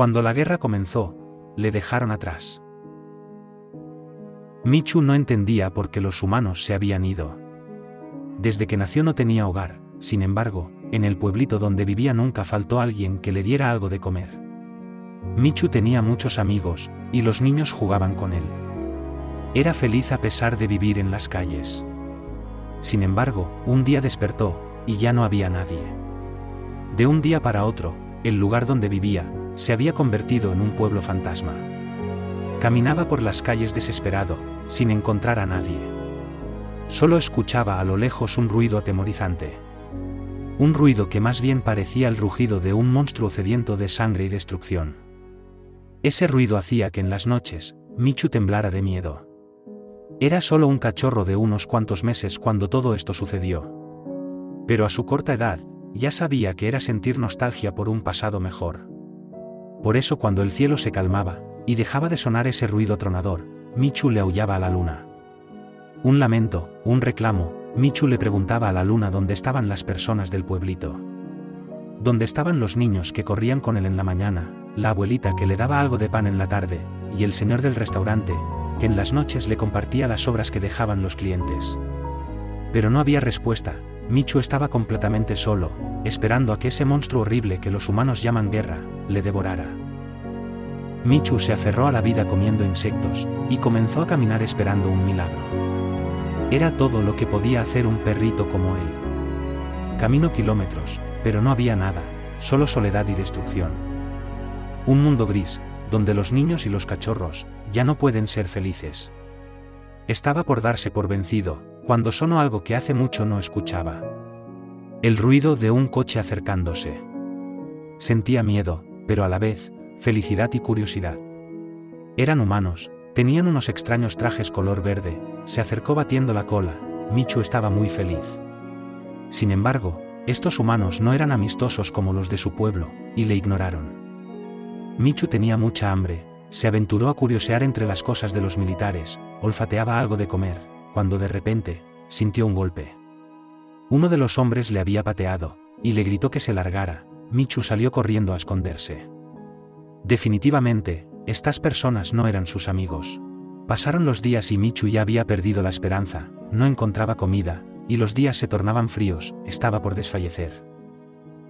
Cuando la guerra comenzó, le dejaron atrás. Michu no entendía por qué los humanos se habían ido. Desde que nació no tenía hogar, sin embargo, en el pueblito donde vivía nunca faltó alguien que le diera algo de comer. Michu tenía muchos amigos, y los niños jugaban con él. Era feliz a pesar de vivir en las calles. Sin embargo, un día despertó, y ya no había nadie. De un día para otro, el lugar donde vivía, se había convertido en un pueblo fantasma. Caminaba por las calles desesperado, sin encontrar a nadie. Solo escuchaba a lo lejos un ruido atemorizante. Un ruido que más bien parecía el rugido de un monstruo sediento de sangre y destrucción. Ese ruido hacía que en las noches, Michu temblara de miedo. Era solo un cachorro de unos cuantos meses cuando todo esto sucedió. Pero a su corta edad, ya sabía que era sentir nostalgia por un pasado mejor. Por eso cuando el cielo se calmaba, y dejaba de sonar ese ruido tronador, Michu le aullaba a la luna. Un lamento, un reclamo, Michu le preguntaba a la luna dónde estaban las personas del pueblito. Dónde estaban los niños que corrían con él en la mañana, la abuelita que le daba algo de pan en la tarde, y el señor del restaurante, que en las noches le compartía las obras que dejaban los clientes. Pero no había respuesta, Michu estaba completamente solo, esperando a que ese monstruo horrible que los humanos llaman guerra, le devorara. Michu se aferró a la vida comiendo insectos, y comenzó a caminar esperando un milagro. Era todo lo que podía hacer un perrito como él. Camino kilómetros, pero no había nada, solo soledad y destrucción. Un mundo gris, donde los niños y los cachorros, ya no pueden ser felices. Estaba por darse por vencido, cuando sonó algo que hace mucho no escuchaba. El ruido de un coche acercándose. Sentía miedo, pero a la vez, felicidad y curiosidad. Eran humanos, Tenían unos extraños trajes color verde, se acercó batiendo la cola, Michu estaba muy feliz. Sin embargo, estos humanos no eran amistosos como los de su pueblo, y le ignoraron. Michu tenía mucha hambre, se aventuró a curiosear entre las cosas de los militares, olfateaba algo de comer, cuando de repente, sintió un golpe. Uno de los hombres le había pateado, y le gritó que se largara, Michu salió corriendo a esconderse. Definitivamente, estas personas no eran sus amigos. Pasaron los días y Michu ya había perdido la esperanza, no encontraba comida, y los días se tornaban fríos, estaba por desfallecer.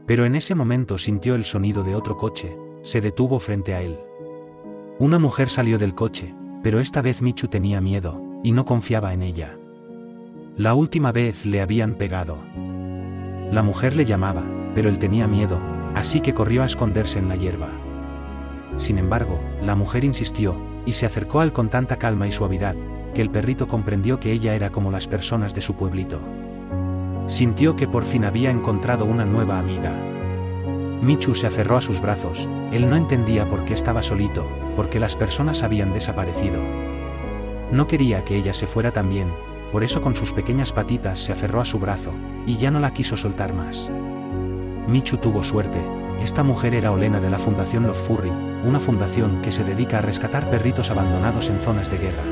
Pero en ese momento sintió el sonido de otro coche, se detuvo frente a él. Una mujer salió del coche, pero esta vez Michu tenía miedo, y no confiaba en ella. La última vez le habían pegado. La mujer le llamaba, pero él tenía miedo, así que corrió a esconderse en la hierba. Sin embargo, la mujer insistió, y se acercó a él con tanta calma y suavidad, que el perrito comprendió que ella era como las personas de su pueblito. Sintió que por fin había encontrado una nueva amiga. Michu se aferró a sus brazos, él no entendía por qué estaba solito, porque las personas habían desaparecido. No quería que ella se fuera también, por eso con sus pequeñas patitas se aferró a su brazo, y ya no la quiso soltar más. Michu tuvo suerte, esta mujer era Olena de la Fundación Love Furry, una fundación que se dedica a rescatar perritos abandonados en zonas de guerra.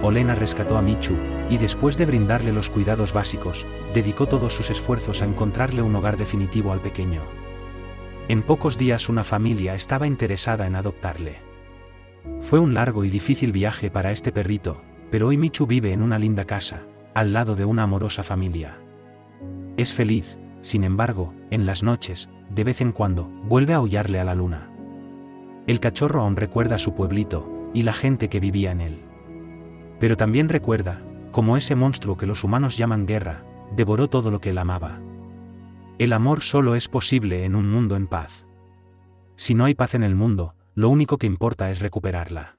Olena rescató a Michu, y después de brindarle los cuidados básicos, dedicó todos sus esfuerzos a encontrarle un hogar definitivo al pequeño. En pocos días una familia estaba interesada en adoptarle. Fue un largo y difícil viaje para este perrito, pero hoy Michu vive en una linda casa, al lado de una amorosa familia. Es feliz, sin embargo, en las noches, de vez en cuando, vuelve a aullarle a la luna. El cachorro aún recuerda su pueblito, y la gente que vivía en él. Pero también recuerda, como ese monstruo que los humanos llaman guerra, devoró todo lo que él amaba. El amor solo es posible en un mundo en paz. Si no hay paz en el mundo, lo único que importa es recuperarla.